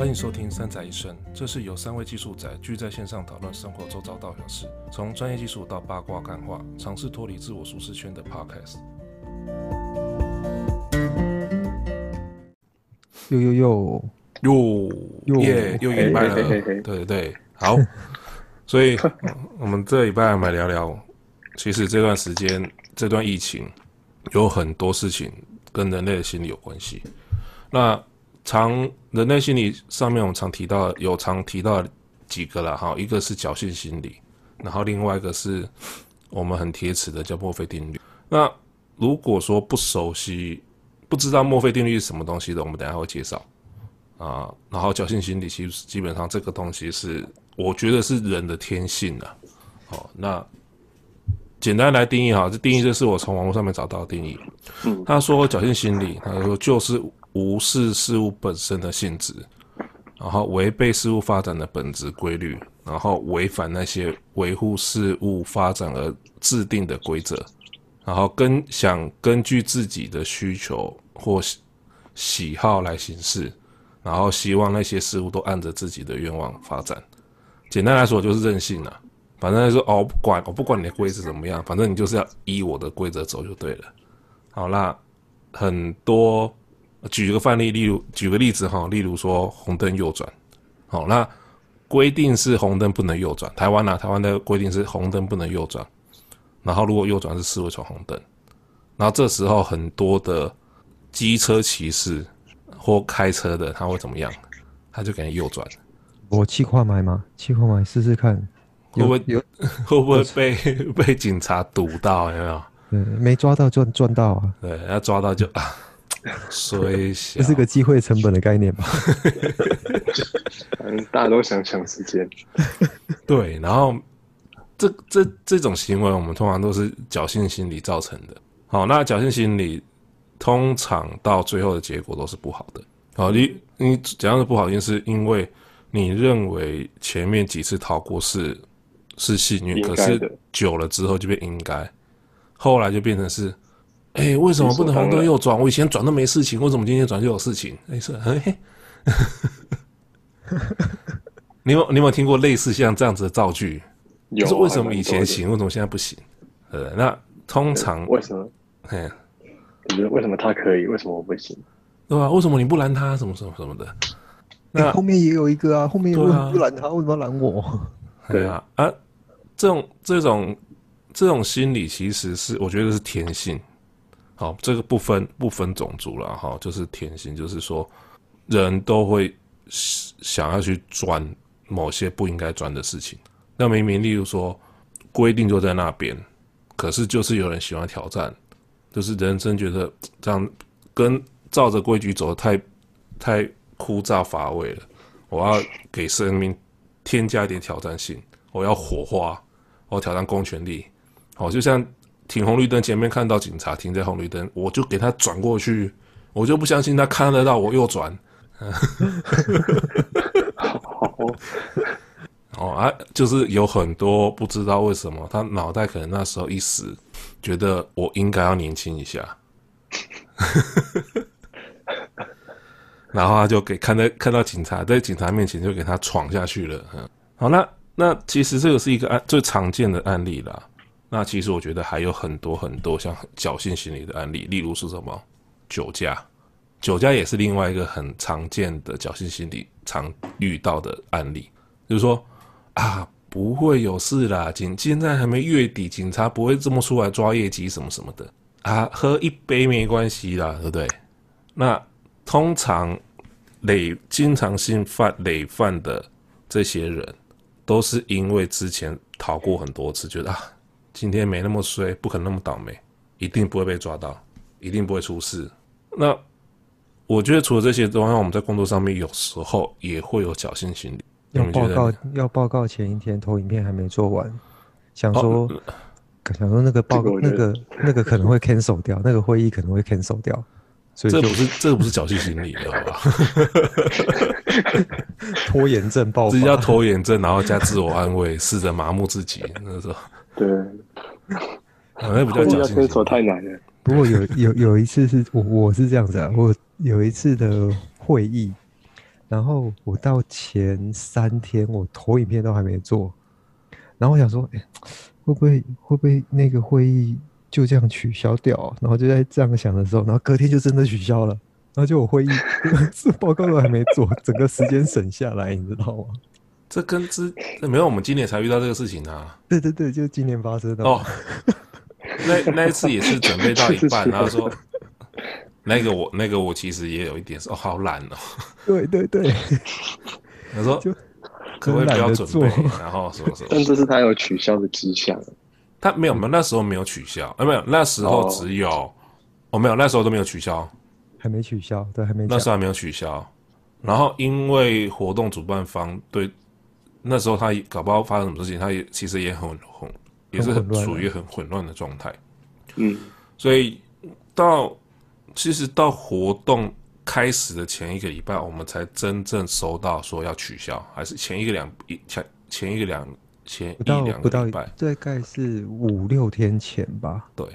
欢迎收听《三宅一生》，这是由三位技术宅聚在线上讨论生活周遭大小事，从专业技术到八卦干话，尝试脱离自我舒适圈的 Podcast。呦呦呦呦耶！又一礼拜了，对对对，好。所以，我们这礼拜我们来聊聊，其实这段时间，这段疫情有很多事情跟人类的心理有关系。那常人类心理上面，我们常提到有常提到几个了哈，一个是侥幸心理，然后另外一个是我们很贴齿的叫墨菲定律。那如果说不熟悉、不知道墨菲定律是什么东西的，我们等一下会介绍啊。然后侥幸心理其实基本上这个东西是我觉得是人的天性的。好，那简单来定义哈，这定义这是我从网络上面找到的定义。他说侥幸心理，他说就是。无视事物本身的性质，然后违背事物发展的本质规律，然后违反那些维护事物发展而制定的规则，然后跟想根据自己的需求或喜好来行事，然后希望那些事物都按着自己的愿望发展。简单来说就是任性了，反正说哦，不管，我不管你的规则怎么样，反正你就是要依我的规则走就对了。好，啦很多。举一个范例，例如举个例子哈，例如说红灯右转，好，那规定是红灯不能右转。台湾呢、啊，台湾的规定是红灯不能右转，然后如果右转是视为闯红灯，然后这时候很多的机车骑士或开车的他会怎么样？他就给你右转。我气跨买吗？气跨买试试看，会不会有？会不会被被警察堵到？有没有？嗯，没抓到就赚到啊。对，要抓到就啊。所以，这是个机会成本的概念吧？反 正大家都想抢时间。对，然后这这这种行为，我们通常都是侥幸心理造成的。好，那侥幸心理通常到最后的结果都是不好的。好，你你怎样的不好，就是因为你认为前面几次逃过是是幸运，可是久了之后就变应该，后来就变成是。哎、欸，为什么不能红灯右转？我以前转都没事情，为什么今天转就有事情？哎、欸，是哎，你有你有没有听过类似像这样子的造句？有，就是为什么以前行，为什么现在不行？呃，那通常为什么？哎，你觉得为什么他可以，为什么我不行？对吧？为什么你不拦他？什么什么什么的？那、欸、后面也有一个啊，后面为什么不拦他？为什么要拦我？对啊，啊，这种这种这种心理其实是我觉得是天性。好，这个不分不分种族了哈，就是天性，就是说人都会想要去钻某些不应该钻的事情。那明明，例如说规定就在那边，可是就是有人喜欢挑战，就是人生觉得这样跟照着规矩走太太枯燥乏味了。我要给生命添加一点挑战性，我要火花，我挑战公权力。好，就像。停红绿灯，前面看到警察停在红绿灯，我就给他转过去，我就不相信他看得到我右转。哦啊，就是有很多不知道为什么，他脑袋可能那时候一时觉得我应该要年轻一下，然后他就给看到看到警察在警察面前就给他闯下去了。嗯好，那那其实这个是一个案最常见的案例啦。那其实我觉得还有很多很多像侥幸心理的案例，例如是什么酒驾，酒驾也是另外一个很常见的侥幸心理常遇到的案例，就是说啊不会有事啦，警现在还没月底，警察不会这么出来抓业绩什么什么的啊，喝一杯没关系啦，对不对？那通常累经常性犯累犯的这些人，都是因为之前逃过很多次，觉得啊。今天没那么衰，不可能那么倒霉，一定不会被抓到，一定不会出事。那我觉得除了这些之外，我们在工作上面有时候也会有侥幸心理。要报告要报告前一天投影片还没做完，想说、哦、想说那个报告那个那个可能会 cancel 掉，那个会议可能会 cancel 掉，所以这不是这个不是侥幸心理，好吧？拖延症爆发，这叫拖延症，然后加自我安慰，试着麻木自己，那时候。对，好像比较侥幸。手太难了。不过有有有一次是我我是这样子啊，我有一次的会议，然后我到前三天，我投影片都还没做，然后我想说，哎，会不会会不会那个会议就这样取消掉？然后就在这样想的时候，然后隔天就真的取消了，然后就我会议这 报告都还没做，整个时间省下来，你知道吗？这跟之 没有，我们今年才遇到这个事情啊。对对对，就今年发生的哦。那那一次也是准备到一半，然后说。那个我那个我其实也有一点说哦，好懒哦。对对对，他说就可不可以不要准备，然后什么什么。但这是他有取消的迹象。他没有没有，那时候没有取消，啊没有，那时候只有哦，哦没有，那时候都没有取消，还没取消，对，还没。那时候还没有取消，然后因为活动主办方对那时候他搞不好发生什么事情，他也其实也很混，也是很处于很混乱的状态。嗯，所以到。其实到活动开始的前一个礼拜，我们才真正收到说要取消，还是前一个两一前前一个两前一两个礼拜，大概是五六天前吧。对，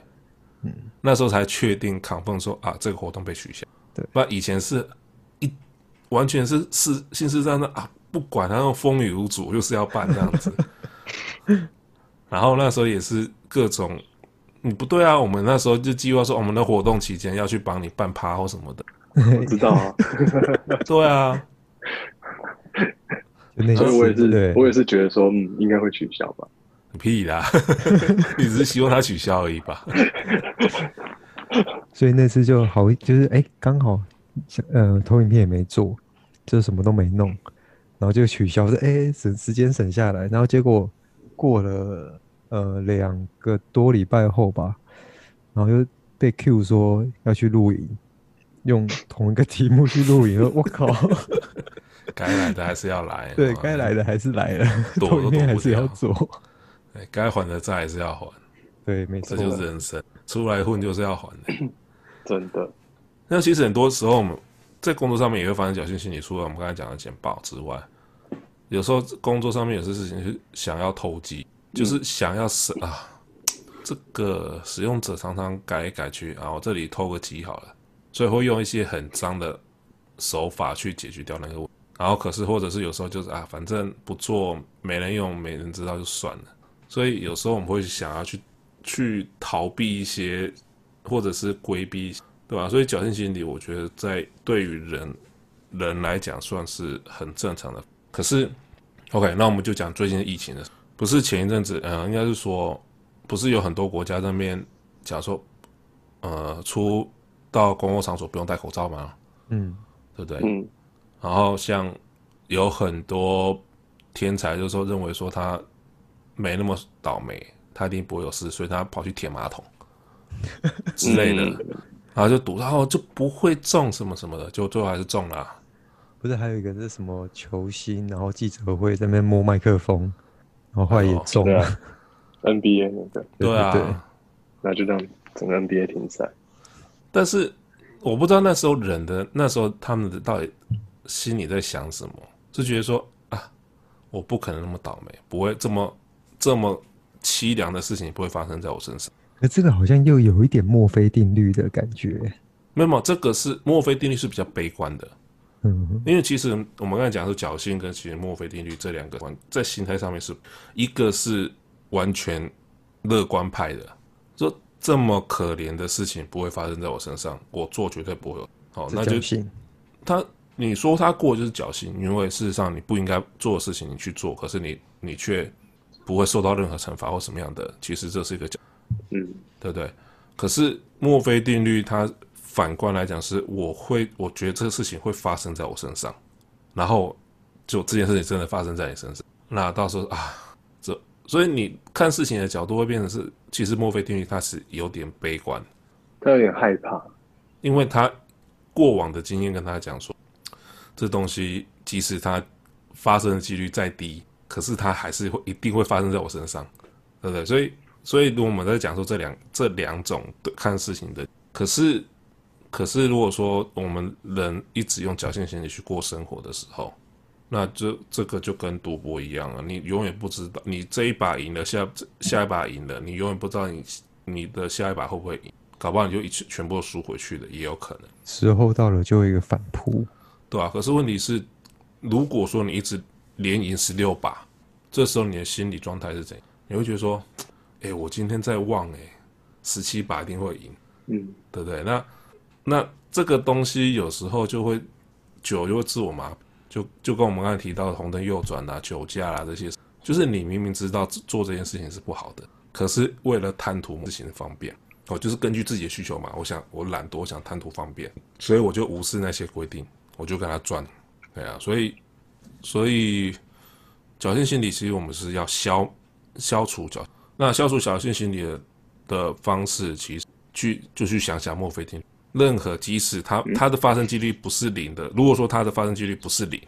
嗯，那时候才确定 confirm 说啊，这个活动被取消。对，不然以前是一完全是是信誓旦旦啊，不管他那种风雨无阻，就是要办这样子。然后那时候也是各种。你不对啊！我们那时候就计划说，我们的活动期间要去帮你办趴或什么的。我知道啊。对啊。所以我也是，我也是觉得说，嗯，应该会取消吧。屁啦！你只是希望他取消而已吧。所以那次就好，就是哎，刚好，呃，投影片也没做，就什么都没弄，然后就取消，说哎，省时间省下来，然后结果过了。呃，两个多礼拜后吧，然后又被 Q 说要去露营，用同一个题目去录影，我靠，该来的还是要来，对，该来的还是来了，后面还是要做，对，该还的债还是要还，对，没错，这就是人生，出来混就是要还的，真的。那其实很多时候我们在工作上面也会发生侥幸心理，除了我们刚才讲的简报之外，有时候工作上面有些事情是想要投机。就是想要使啊，这个使用者常常改来改去啊，我这里偷个机好了，所以会用一些很脏的手法去解决掉那个问。然后可是或者是有时候就是啊，反正不做没人用，没人知道就算了。所以有时候我们会想要去去逃避一些，或者是规避，对吧？所以侥幸心理，我觉得在对于人人来讲算是很正常的。可是，OK，那我们就讲最近的疫情的。不是前一阵子，嗯，应该是说，不是有很多国家在那边讲说，呃，出到公共场所不用戴口罩吗？嗯，对不对？嗯。然后像有很多天才，就是说认为说他没那么倒霉，他一定不会有事，所以他跑去舔马桶 之类的，嗯、然后就赌，然后就不会中什么什么的，就最后还是中了。不是还有一个是什么球星，然后记者会在那边摸麦克风。然后也中了、啊、NBA 那个，对啊，对那就让整个 NBA 停赛。但是我不知道那时候人的那时候他们的到底心里在想什么，就觉得说啊，我不可能那么倒霉，不会这么这么凄凉的事情不会发生在我身上。可这个好像又有一点墨菲定律的感觉。没有，这个是墨菲定律是比较悲观的。嗯，因为其实我们刚才讲的是侥幸跟其实墨菲定律这两个在心态上面是一个是完全乐观派的，说这么可怜的事情不会发生在我身上，我做绝对不会有。好，那就他你说他过就是侥幸，因为事实上你不应该做的事情你去做，可是你你却不会受到任何惩罚或什么样的，其实这是一个侥幸，嗯，对不对？可是墨菲定律它。反观来讲，是我会，我觉得这个事情会发生在我身上，然后就这件事情真的发生在你身上，那到时候啊，这所以你看事情的角度会变成是，其实墨菲定律它是有点悲观，他有点害怕，因为他过往的经验跟他讲说，这东西即使它发生的几率再低，可是它还是会一定会发生在我身上，对不对？所以，所以如果我们在讲说这两这两种的看事情的，可是。可是，如果说我们人一直用侥幸心理去过生活的时候，那这这个就跟赌博一样了。你永远不知道，你这一把赢了，下下一把赢了，你永远不知道你你的下一把会不会赢，搞不好你就一起全部都输回去了，也有可能。时候到了就会一个反扑，对啊。可是问题是，如果说你一直连赢十六把，这时候你的心理状态是怎样？你会觉得说，哎，我今天在望，哎，十七把一定会赢，嗯，对不对？那那这个东西有时候就会酒就会自我麻，就就跟我们刚才提到的红灯右转啊、酒驾啊这些，就是你明明知道做这件事情是不好的，可是为了贪图事情的方便。哦，就是根据自己的需求嘛。我想，我懒惰，我想贪图方便，所以我就无视那些规定，我就跟他转。对啊，所以，所以侥幸心理其实我们是要消消除侥。那消除侥幸心理的的方式，其实去就去想想墨菲定律。任何即使它它的发生几率不是零的，如果说它的发生几率不是零，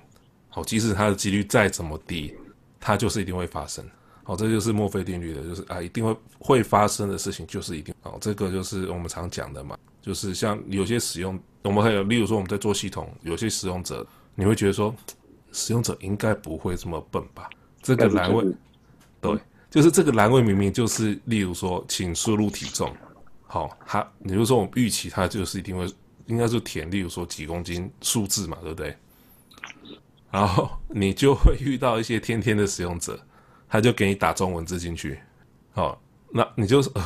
好，即使它的几率再怎么低，它就是一定会发生。好，这就是墨菲定律的，就是啊，一定会会发生的事情就是一定。好，这个就是我们常讲的嘛，就是像有些使用，我们还有，例如说我们在做系统，有些使用者，你会觉得说，使用者应该不会这么笨吧？这个栏位，对，就是这个栏位明明就是，例如说，请输入体重，好，他，你就说我们预期他就是一定会，应该是填，例如说几公斤数字嘛，对不对？然后你就会遇到一些天天的使用者。他就给你打中文字进去，好，那你就是，呃，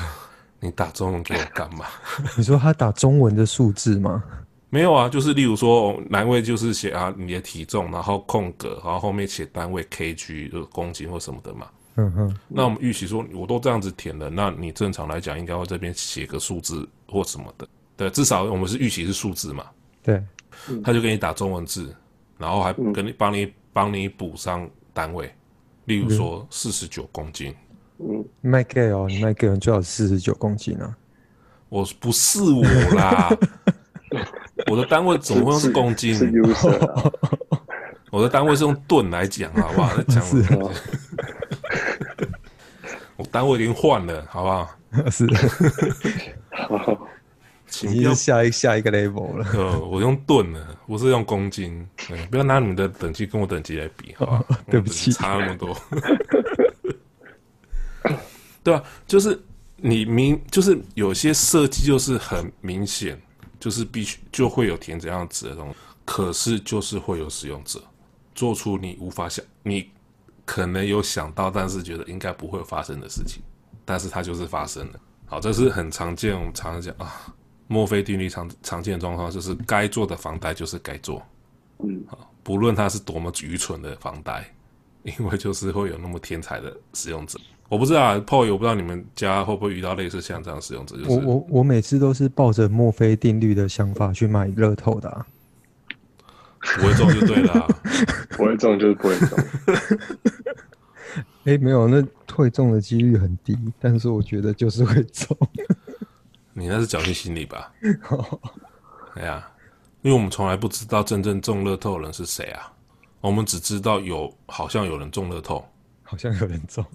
你打中文给我干嘛？你说他打中文的数字吗？没有啊，就是例如说栏位就是写啊你的体重，然后空格，然后后面写单位 kg 就是公斤或什么的嘛。嗯哼。那我们预期说我都这样子填了，那你正常来讲应该会这边写个数字或什么的，对，至少我们是预期是数字嘛。对。他就给你打中文字，然后还跟你帮你帮你补上单位。例如说四十九公斤，嗯，卖给哦，你卖给人最好四十九公斤啊！我不是我啦，我的单位怎么会是公斤？我的单位是用吨来讲，好不好？讲 我单位已经换了，好不好？是。你是下一下一个 level 了。呃，我用吨了，不是用公斤。不要拿你们的等级跟我等级来比，好吧？对不起，差那么多。对啊，就是你明，就是有些设计就是很明显，就是必须就会有填这样子的东西，可是就是会有使用者做出你无法想，你可能有想到，但是觉得应该不会发生的事情，但是它就是发生了。好，这是很常见，我们常常讲啊。墨菲定律常常见的状况就是，该做的房贷就是该做，嗯，好不论它是多么愚蠢的房贷，因为就是会有那么天才的使用者。我不知道，Paul，我不知道你们家会不会遇到类似像这样使用者。就是我我我每次都是抱着墨菲定律的想法去买乐透的，啊，不会中就对了，啊，不会中就是不会中。哎，欸，没有，那会中的几率很低，但是我觉得就是会中。你那是侥幸心理吧？哎呀，因为我们从来不知道真正中乐透的人是谁啊，我们只知道有好像有人中乐透，好像有人中。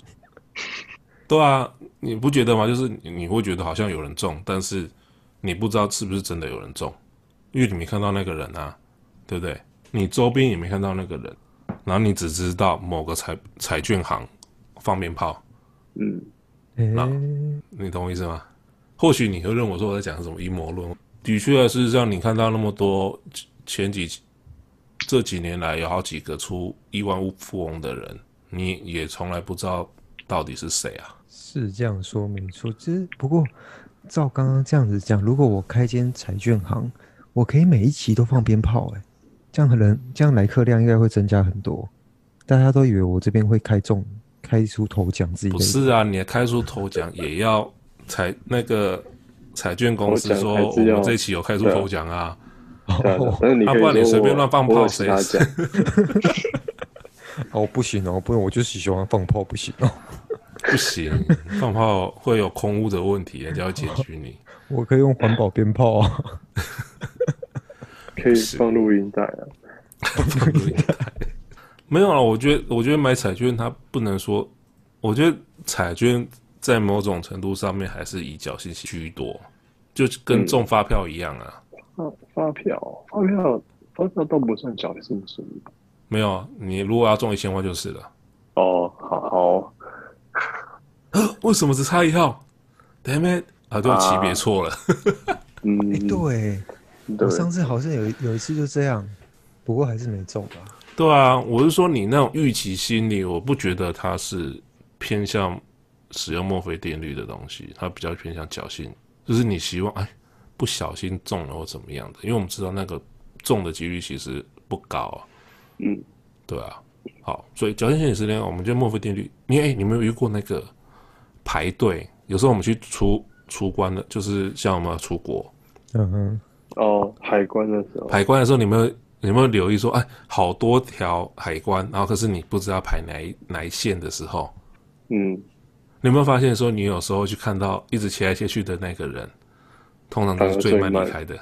对啊，你不觉得吗？就是你会觉得好像有人中，但是你不知道是不是真的有人中，因为你没看到那个人啊，对不对？你周边也没看到那个人，然后你只知道某个彩彩券行放鞭炮，嗯，那你懂我意思吗？或许你会认为说我在讲什么阴谋论，的确是让你看到那么多前几这几年来有好几个出亿万富翁的人，你也从来不知道到底是谁啊？是这样说没错，其实不过照刚刚这样子讲，如果我开间彩券行，我可以每一期都放鞭炮，欸，哎，这样可能这样来客量应该会增加很多，大家都以为我这边会开中开出头奖自己不是啊？你开出头奖也要。彩那个彩券公司说，我们这期有开出头奖啊，啊，不然你随便乱放炮谁？哦，不行哦，不用，我就是喜欢放炮，不行哦，不行，放炮会有空屋的问题，人家要检举你。我可以用环保鞭炮啊，可以放录音带啊，放录音带。没有啊，我觉得，我觉得买彩券它不能说，我觉得彩券。在某种程度上面，还是以侥幸心居多，就跟中发票一样啊。嗯、发票，发票，发票都不算侥幸心理。没有啊，你如果要中一千万就是了。哦，好，好。为什么只差一号？Damn it！啊，对，级别错了。嗯，对，我上次好像有有一次就这样，不过还是没中吧。对啊，我是说你那种预期心理，我不觉得它是偏向使用墨菲定律的东西，它比较偏向侥幸，就是你希望哎不小心中了或怎么样的，因为我们知道那个中的几率其实不高啊。嗯，对啊。好，所以侥幸心理是这样，我们就墨菲定律。你哎，你没有遇过那个排队？有时候我们去出出关的，就是像我们要出国，嗯哼，哦，海关的时候，海关的时候，你们有没有留意说，哎，好多条海关，然后可是你不知道排哪一哪一线的时候，嗯，你有没有发现说，你有时候去看到一直切来切去的那个人，通常都是最慢离开的，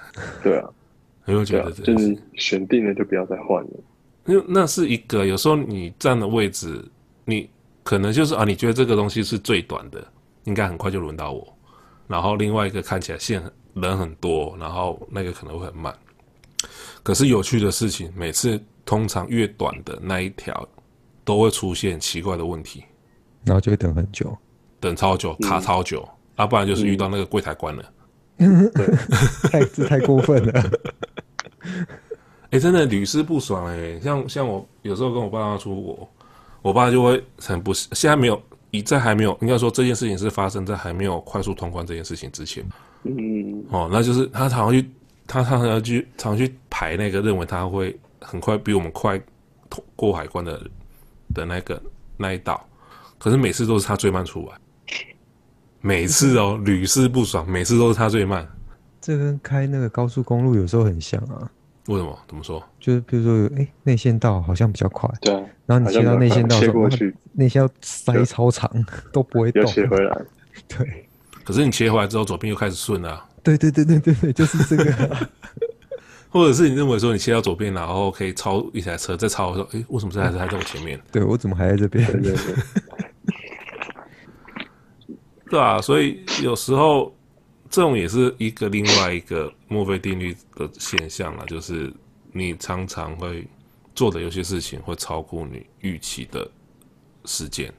对啊，有没有觉得就是选定了就不要再换了，因为那是一个有时候你站的位置，你可能就是啊，你觉得这个东西是最短的，应该很快就轮到我，然后另外一个看起来线人很多，然后那个可能会很慢。可是有趣的事情，每次通常越短的那一条，都会出现奇怪的问题，然后就会等很久，等超久，卡超久，要、嗯啊、不然就是遇到那个柜台关了，嗯、太这太过分了，哎、欸，真的屡试不爽哎、欸，像像我有时候跟我爸妈出国，我爸就会很不，现在没有，一在还没有，应该说这件事情是发生在还没有快速通关这件事情之前，嗯，哦，那就是他常常去。他常常去常去排那个认为他会很快比我们快通过海关的的那个那一道，可是每次都是他最慢出来，每次哦屡试不爽，每次都是他最慢。这跟开那个高速公路有时候很像啊。为什么？怎么说？就是比如说，哎，内线道好像比较快，对。然后你切到内线道的时候，去内线要塞超长，都不会动。要切回来。对。可是你切回来之后，左边又开始顺了啊。对对对对对对，就是这个。或者是你认为说你切到左边，然后可以超一台车，再超的时候，哎，为什么这台车还在我前面？对，我怎么还在这边？对对对。对啊，所以有时候这种也是一个另外一个墨菲定律的现象啊，就是你常常会做的有些事情会超过你预期的时间，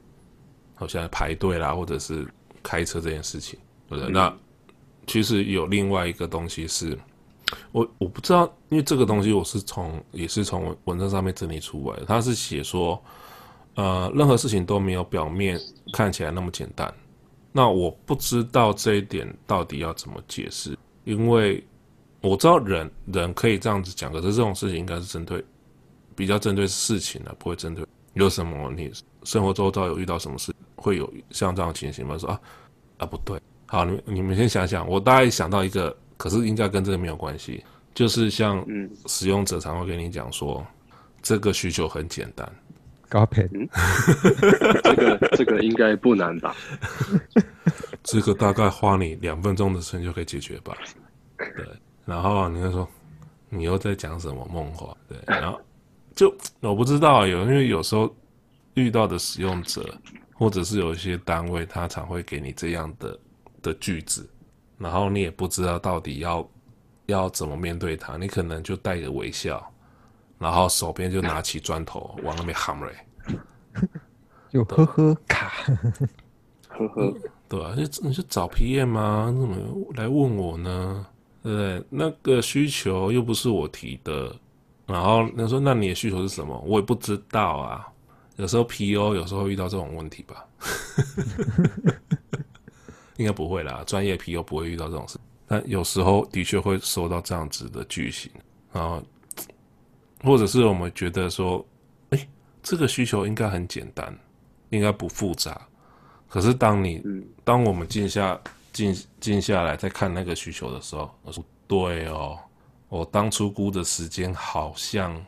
好像排队啦，或者是开车这件事情，对不对？嗯、那其实有另外一个东西是，我我不知道，因为这个东西我是从也是从文文章上面整理出来的。他是写说，呃，任何事情都没有表面看起来那么简单。那我不知道这一点到底要怎么解释，因为我知道人人可以这样子讲，可是这种事情应该是针对比较针对事情的，不会针对有什么你生活周遭有遇到什么事会有像这样的情形吗？说啊啊不对。好，你你们先想想，我大概想到一个，可是应该跟这个没有关系，就是像使用者常会跟你讲说，这个需求很简单，高配，这个这个应该不难吧？这个大概花你两分钟的时间就可以解决吧？对，然后你会说，你又在讲什么梦话？对，然后就我不知道有，因为有时候遇到的使用者，或者是有一些单位，他常会给你这样的。的句子，然后你也不知道到底要要怎么面对他，你可能就带个微笑，然后手边就拿起砖头往那边喊嘞，就呵呵卡，呵呵，对吧？你你是找 PM 吗？你怎么来问我呢？对不对？那个需求又不是我提的，然后你说那你的需求是什么？我也不知道啊。有时候 PO 有时候会遇到这种问题吧。应该不会啦，专业 PO 不会遇到这种事，但有时候的确会收到这样子的句型，然后或者是我们觉得说，哎，这个需求应该很简单，应该不复杂，可是当你当我们静下静静下来再看那个需求的时候，我说对哦，我当初估的时间好像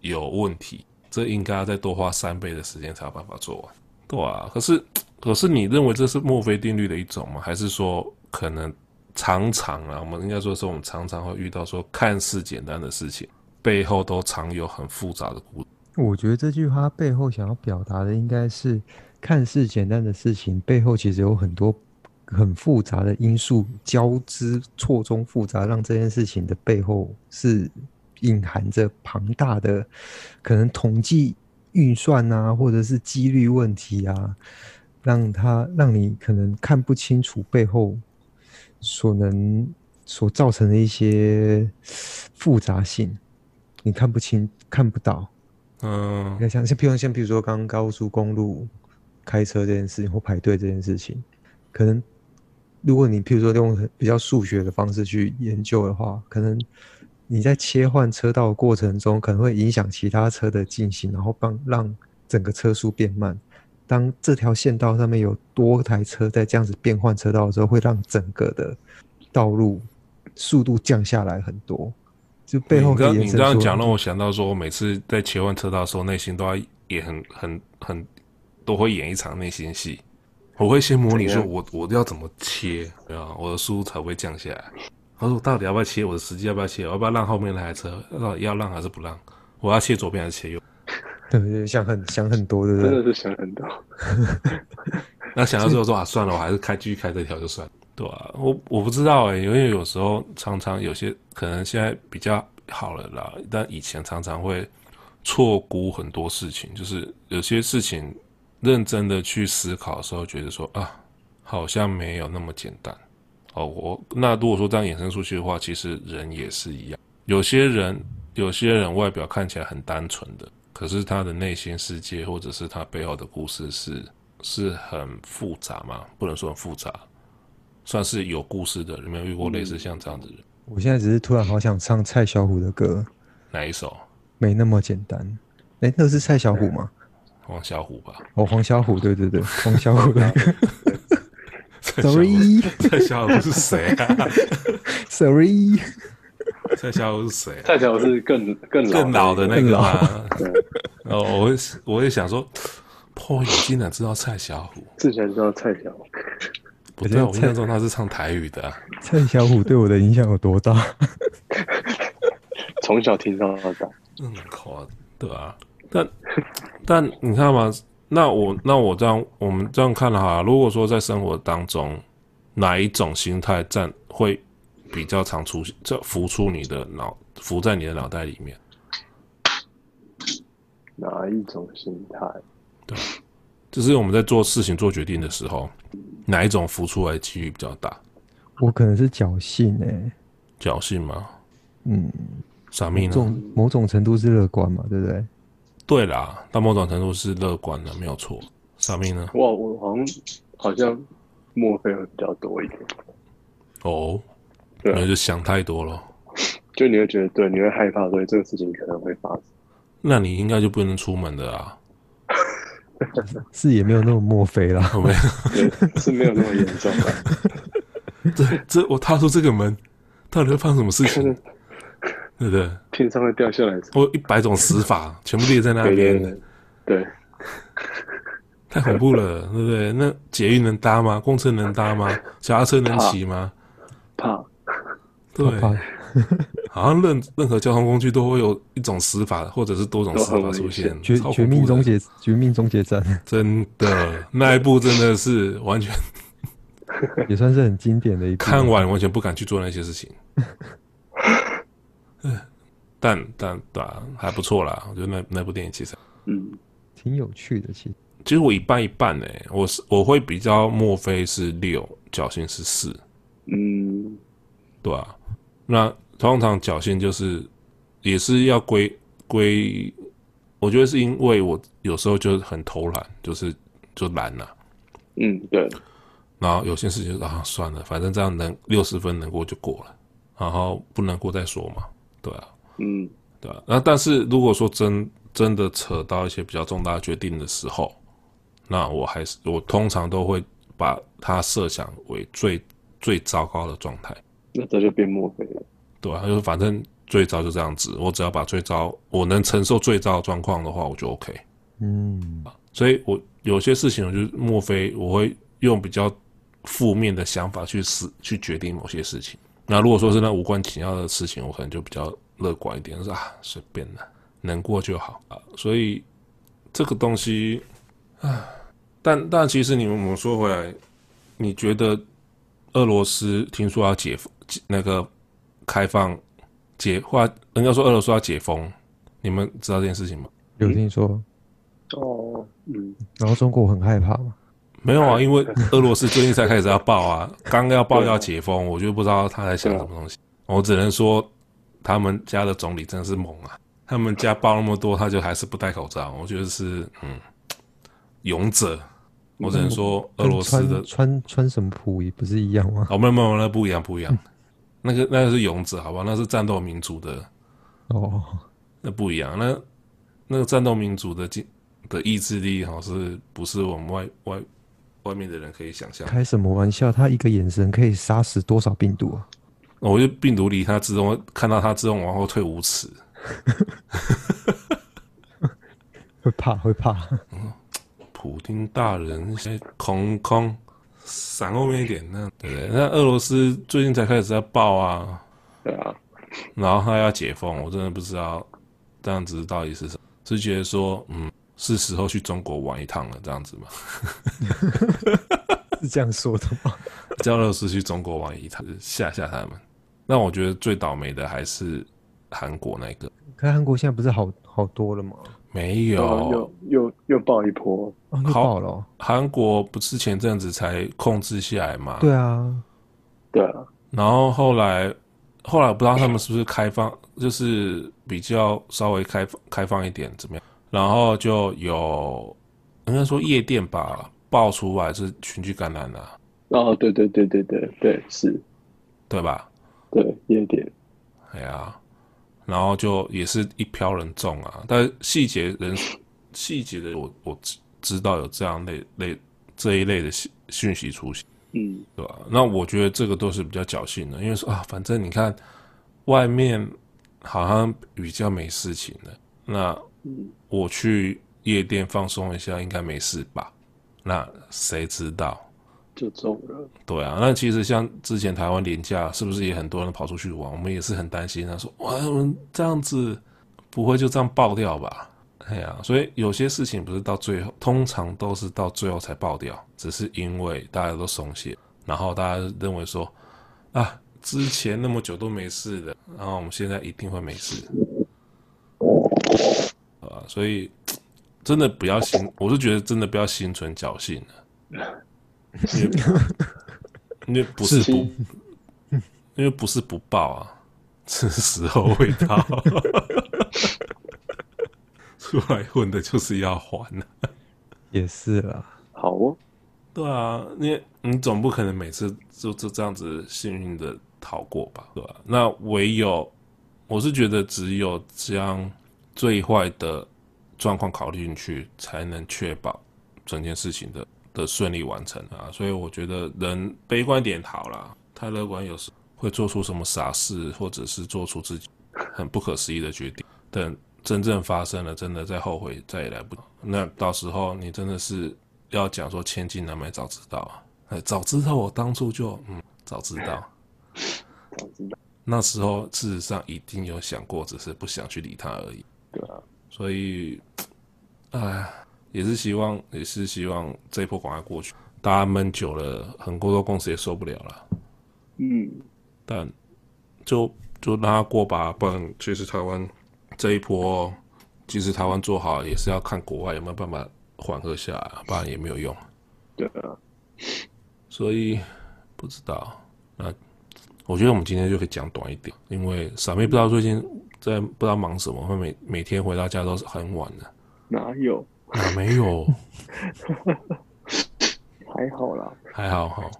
有问题，这应该要再多花三倍的时间才有办法做完，对啊，可是。可是你认为这是墨菲定律的一种吗？还是说可能常常啊，我们应该说是我们常常会遇到说看似简单的事情，背后都藏有很复杂的故。我觉得这句话背后想要表达的应该是，看似简单的事情背后其实有很多 很复杂的因素交织错综复杂，让这件事情的背后是隐含着庞大的可能统计运算啊，或者是几率问题啊。让它让你可能看不清楚背后所能所造成的一些复杂性，你看不清看不到，嗯，你看像像譬如像比如说刚刚高速公路开车这件事情或排队这件事情，可能如果你譬如说用比较数学的方式去研究的话，可能你在切换车道的过程中，可能会影响其他车的进行，然后帮让整个车速变慢。当这条线道上面有多台车在这样子变换车道的时候，会让整个的道路速度降下来很多。就背后可以你这样讲，让我想到说，我每次在切换车道的时候，内心都要演很很很，都会演一场内心戏。我会先模拟说我我要怎么切，对啊，我的速度才会降下来。他说我到底要不要切？我的时机要不要切？我要不要让后面那台车？到底要让还是不让？我要切左边还是切右？对 对，想很想很多，对不对？真的是想很多。那想到之后说啊，算了，我还是开继续开这条就算了，对啊，我我不知道哎、欸，因为有时候常常有些可能现在比较好了啦，但以前常常会错估很多事情，就是有些事情认真的去思考的时候，觉得说啊，好像没有那么简单。哦，我那如果说这样衍生出去的话，其实人也是一样，有些人有些人外表看起来很单纯的。可是他的内心世界，或者是他背后的故事是是很复杂吗？不能说很复杂，算是有故事的。有没有遇过类似像这样的人？我现在只是突然好想唱蔡小虎的歌，哪一首？没那么简单。哎、欸，那是蔡小虎吗？黄小虎吧。哦，黄小虎，对对对，黄小虎的歌。Sorry，蔡小虎是谁啊？Sorry。蔡小虎是谁？蔡小虎是更更更老的那个吗？对。哦，我我也想说，破你竟然知道蔡小虎？之前知道蔡小虎？不对，我印象中他是唱台语的、啊。蔡小虎对我的影响有多大？从小听到大。嗯，好对啊。但但你看嘛，那我那我这样我们这样看的话，如果说在生活当中，哪一种心态占会？比较常出现，这浮出你的脑，浮在你的脑袋里面。哪一种心态？对，就是我们在做事情、做决定的时候，哪一种浮出来的几率比较大？我可能是侥幸诶，侥幸吗？嗯，啥命呢？某种某种程度是乐观嘛，对不对？对啦，到某种程度是乐观的，没有错。啥命呢？哇，我好像好像墨菲会比较多一点。哦。对、啊，你就想太多了，就你会觉得对，你会害怕，所以这个事情可能会发生。那你应该就不能出门的啊，是也没有那么墨菲啦，没有，是没有那么严重的。这这我踏出这个门，到底会发生什么事情？对不对？天上会掉下来，我一百种死法全部列在那边，对，太恐怖了，对不对？那捷运能搭吗？公车能搭吗？小踏车能骑吗？怕，对，怕 好像任任何交通工具都会有一种死法，或者是多种死法出现。绝绝命终结，绝命终结站，真的那一部真的是完全 也算是很经典的一部。看完完全不敢去做那些事情。但但对啊，还不错啦。我觉得那那部电影其实嗯挺有趣的。其实其实我一半一半诶、欸，我是我会比较墨菲是六，侥幸是四。嗯，对啊，那通常侥幸就是也是要归归，我觉得是因为我有时候就很偷懒，就是就懒了。嗯，对。然后有些事情啊，算了，反正这样能六十分能过就过了，然后不能过再说嘛。对啊，嗯，对啊。那但是如果说真真的扯到一些比较重大决定的时候，那我还是我通常都会把它设想为最。最糟糕的状态，那这就变墨菲了。对啊，就是反正最糟就这样子，我只要把最糟我能承受最糟的状况的话，我就 OK。嗯，所以我有些事情，我就墨菲我会用比较负面的想法去思去决定某些事情。那如果说是那无关紧要的事情，我可能就比较乐观一点，就是啊随便的，能过就好啊。所以这个东西啊，但但其实你们我们说回来，你觉得？俄罗斯听说要解封，那个开放解话，人家说俄罗斯要解封，你们知道这件事情吗？有听说。哦，嗯。然后中国很害怕吗？没有啊，因为俄罗斯最近才开始要报啊，刚要报要解封，我就不知道他在想什么东西。我只能说，他们家的总理真的是猛啊，他们家爆那么多，他就还是不戴口罩。我觉得是嗯，勇者。我只能说，俄罗斯的穿穿，穿什么普衣不是一样吗？哦，没有没有，那不一样不一样。那个那个是勇者，好吧？那是战斗民族的。哦，那不一样。那那个战斗民族的的意志力，好像是不是我们外外外面的人可以想象？开什么玩笑？他一个眼神可以杀死多少病毒啊？我觉得病毒离他自动看到他自动往后退五尺，会怕会怕。嗯，普丁大人先空空闪后面一点，那对不对？那俄罗斯最近才开始在爆啊，对啊，然后他要解封，我真的不知道这样子到底是什么，是觉得说，嗯，是时候去中国玩一趟了，这样子吗？是这样说的吗？叫俄罗斯去中国玩一趟，吓吓他们。那我觉得最倒霉的还是韩国那个。可是韩国现在不是好好多了吗？没有，又又又爆一波，哦、又爆了。韩国不是前阵子才控制下来吗？对啊，对啊。然后后来后来我不知道他们是不是开放，就是比较稍微开放开放一点怎么样？然后就有应该说夜店吧，爆出来是群聚感染了、啊。哦，对对对对对对，是，对吧？对，夜店，哎呀，然后就也是一票人中啊，但细节人细节的我我知知道有这样类类这一类的讯讯息出现，嗯，对吧？那我觉得这个都是比较侥幸的，因为说啊，反正你看外面好像比较没事情的，那我去夜店放松一下应该没事吧？那谁知道？就中了，对啊，那其实像之前台湾廉价，是不是也很多人跑出去玩？我们也是很担心，他说哇，我们这样子不会就这样爆掉吧？哎呀，所以有些事情不是到最后，通常都是到最后才爆掉，只是因为大家都松懈，然后大家认为说啊，之前那么久都没事的，然后我们现在一定会没事，啊，所以真的不要心，我是觉得真的不要心存侥幸了。因为，因为不是不，因为不是不报啊，是时候未到，出来混的就是要还的，也是啦。好哦，对啊，你你总不可能每次就就这样子幸运的逃过吧，对吧？那唯有，我是觉得只有将最坏的状况考虑进去，才能确保整件事情的。的顺利完成啊，所以我觉得人悲观点好啦，太乐观有时会做出什么傻事，或者是做出自己很不可思议的决定。等真正发生了，真的再后悔再也来不及。那到时候你真的是要讲说千金难买早知道啊！哎，早知道我当初就嗯，早知道，早知道那时候事实上一定有想过，只是不想去理他而已。所以，哎。也是希望，也是希望这一波赶快过去。大家闷久了，很多公司也受不了了。嗯，但就就让他过吧，不然其实台湾这一波，即使台湾做好也是要看国外有没有办法缓和下来，不然也没有用。对啊，所以不知道。那我觉得我们今天就可以讲短一点，因为傻妹不知道最近在不知道忙什么，会每每天回到家都是很晚的。哪有？啊，没有，还好啦，还好好。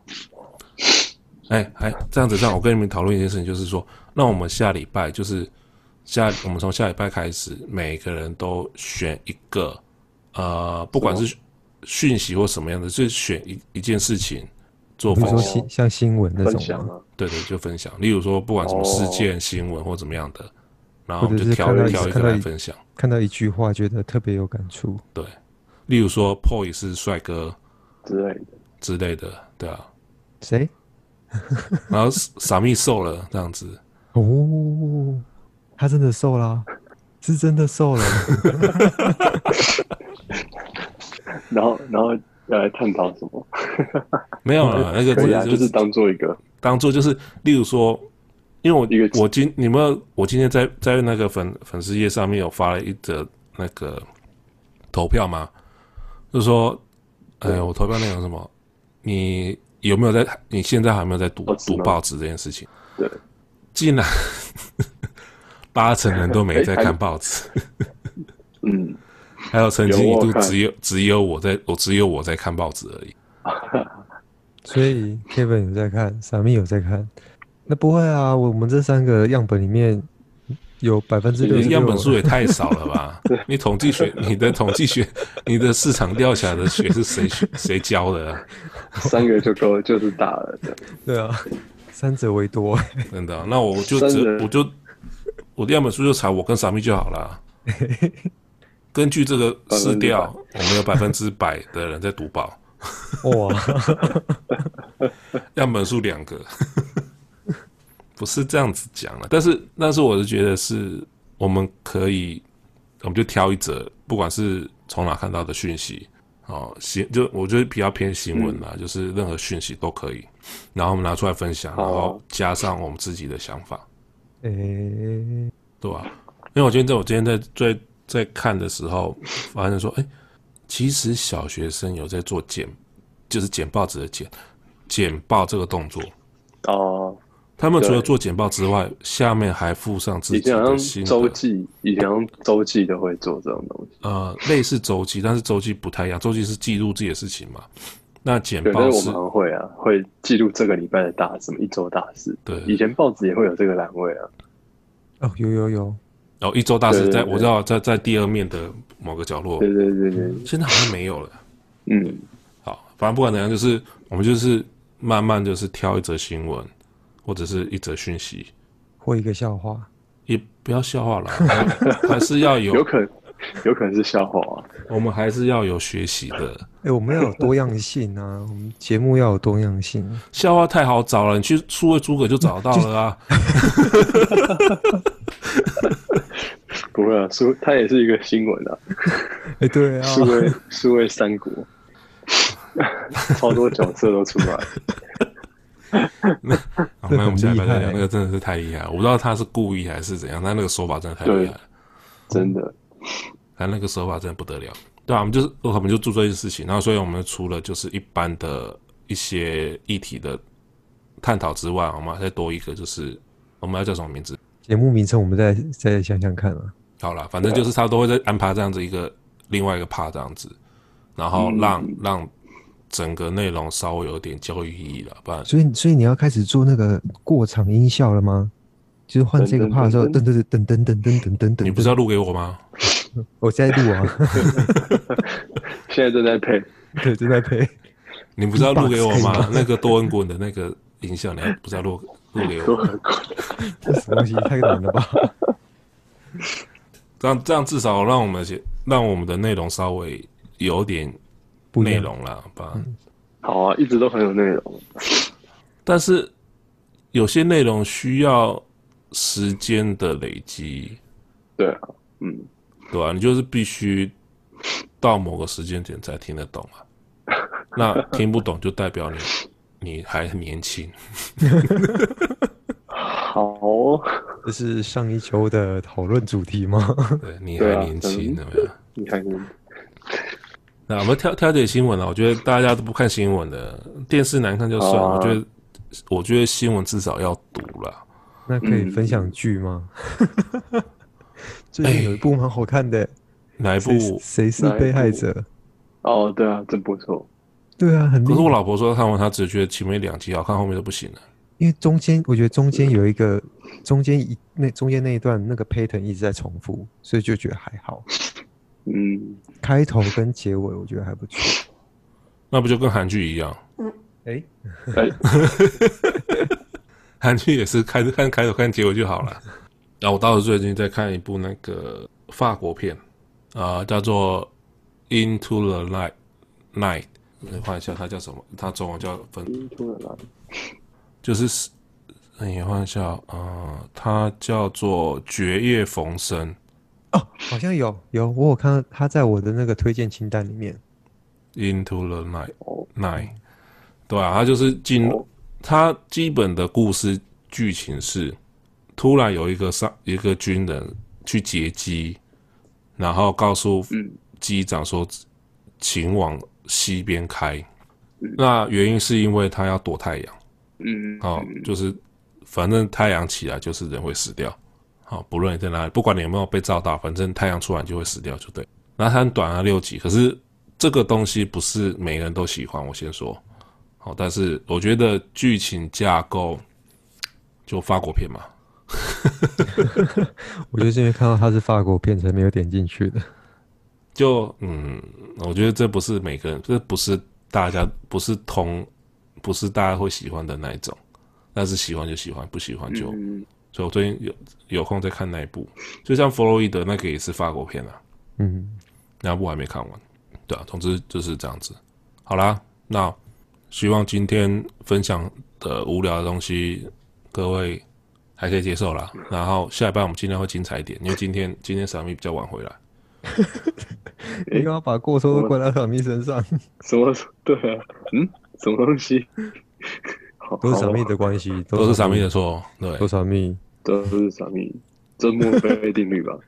哎、欸，还这样子，让我跟你们讨论一件事情，就是说，那我们下礼拜就是下，我们从下礼拜开始，每个人都选一个，呃，不管是讯息或什么样的，就选一一件事情做分享，像新闻那种吗？对对，就分享。例如说，不管什么事件、哦、新闻或怎么样的。然后我们就挑挑一个来分享。看到一句话，觉得特别有感触。对，例如说 p o 也是帅哥之类的之类的，对啊。谁？然后傻蜜瘦了这样子。哦，他真的瘦了，是真的瘦了。然后，然后要来探讨什么？没有了，那个只是啊，就是当做一个，当做就是，例如说。因为我我今你们我今天在在那个粉粉丝页上面有发了一则那个投票嘛，就是说，哎，我投票内容什么？你有没有在？你现在还没有在读读报纸这件事情？对，竟然八成人都没在看报纸。嗯，还有曾经一度只有只有我在我只有我在看报纸而已。所以 Kevin 有在看，Sammy 有在看。那不会啊，我们这三个样本里面有百分之六十，样本数也太少了吧？你统计学，你的统计学，你的市场调查的学是谁学谁教的啊？三个就够，就是大了。对啊，三者为多。真的，那我就只我就我的样本数就查我跟 Sammy 就好了。根据这个市调，我们有百分之百的人在读报。哇，样本数两个。不是这样子讲了，但是但是我是觉得是我们可以，我们就挑一则，不管是从哪看到的讯息，哦，新就我觉得比较偏新闻啦，嗯、就是任何讯息都可以，然后我们拿出来分享，然后加上我们自己的想法，诶、欸，对吧？因为我今天在我今天在在在看的时候，发现说，哎、欸，其实小学生有在做剪，就是剪报纸的剪，剪报这个动作，哦。他们除了做简报之外，下面还附上自己的新的周记，以前周记都会做这种东西。呃，类似周记，但是周记不太一样。周记是记录自己的事情嘛？那简报是，是我们会啊，会记录这个礼拜的大什么一周大事。对，以前报纸也会有这个栏位啊。哦，有有有。哦，一周大事在，在我知道在在第二面的某个角落。对对对对。现在好像没有了。嗯，好，反正不管怎样，就是我们就是慢慢就是挑一则新闻。或者是一则讯息，或一个笑话，也不要笑话了，还是要有，有可能，有可能是笑话啊。我们还是要有学习的。哎、欸，我们要有多样性啊！我们节目要有多样性。笑话太好找了，你去数位诸葛就找到了啊。不会啊，数它也是一个新闻啊。哎、欸，对啊，数位数位三国，超多角色都出来。那，好，那我们现在来讲，那个真的是太厉害了。我不知道他是故意还是怎样，但那个手法真的太厉害了，真的。他那个手法真的不得了。对啊，我们就是我们就做这件事情，然后所以我们除了就是一般的一些议题的探讨之外，我们还再多一个，就是我们要叫什么名字？节目名称我们再再想想看啊。好了，反正就是他都会再安排这样子一个另外一个 part 这样子，然后让、嗯、让。整个内容稍微有点教育意义了，不然。所以，所以你要开始做那个过场音效了吗？就是换这个 part 的时候，噔噔噔噔噔噔噔噔噔。你不是要录给我吗？我现在录啊，现在正在配，对，正在配。你不是要录给我吗？那个多恩滚的那个音效，你不是要录录给我？这什么东西太难了吧？这样这样至少让我们先让我们的内容稍微有点。内容啦，吧、嗯，好啊，一直都很有内容，但是有些内容需要时间的累积，对啊，嗯，对啊，你就是必须到某个时间点才听得懂啊，那听不懂就代表你 你还很年轻，好，这是上一周的讨论主题吗？对，你还年轻，怎么样？你还年轻。那我们挑挑点新闻啊，我觉得大家都不看新闻的，电视难看就算了。啊、我觉得，我觉得新闻至少要读了。那可以分享剧吗？嗯、最近有一部蛮好看的，欸，哪一部？谁是被害者？哦，对啊，真不错。对啊，很。可是我老婆说看完，她只觉得前面两集好看，后面都不行了。因为中间，我觉得中间有一个，中间一那中间那一段那个 pattern 一直在重复，所以就觉得还好。嗯，开头跟结尾我觉得还不错，那不就跟韩剧一样？嗯，哎，韩剧也是开看开头看结尾就好了。然后我倒是最近在看一部那个法国片啊、呃，叫做《Into the Night》，Night，你换一下它叫什么？它中文叫分，Into the Night，就是你换一下啊、呃，它叫做《绝夜逢生》。哦，好像有有，我有看到他在我的那个推荐清单里面。Into the night, night，对啊，他就是进，他基本的故事剧情是，突然有一个上一个军人去劫机，然后告诉机长说，请往西边开。那原因是因为他要躲太阳。嗯，哦，就是反正太阳起来就是人会死掉。好，不论你在哪里，不管你有没有被照到，反正太阳出来就会死掉，就对。那它很短啊，六集。可是这个东西不是每个人都喜欢，我先说。好，但是我觉得剧情架构就法国片嘛。我就是因为看到它是法国片才没有点进去的。就嗯，我觉得这不是每个人，这不是大家，不是同，不是大家会喜欢的那一种。但是喜欢就喜欢，不喜欢就。嗯所以我最近有有空再看那一部，就像弗洛伊德那个也是法国片啊，嗯，那部还没看完，对啊，总之就是这样子。好啦，那希望今天分享的无聊的东西各位还可以接受啦。然后下一班我们尽量会精彩一点，因为今天今天小咪比较晚回来。你刚刚把过错都怪到小咪身上？什么？对啊，嗯，什么东西？都是傻蜜的关系，都是傻蜜的错，对，都是闪密，都是傻蜜，这墨菲定律吧。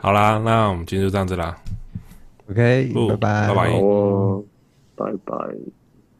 好啦，那我们今天就这样子啦。OK，拜拜，拜拜，哦，拜拜。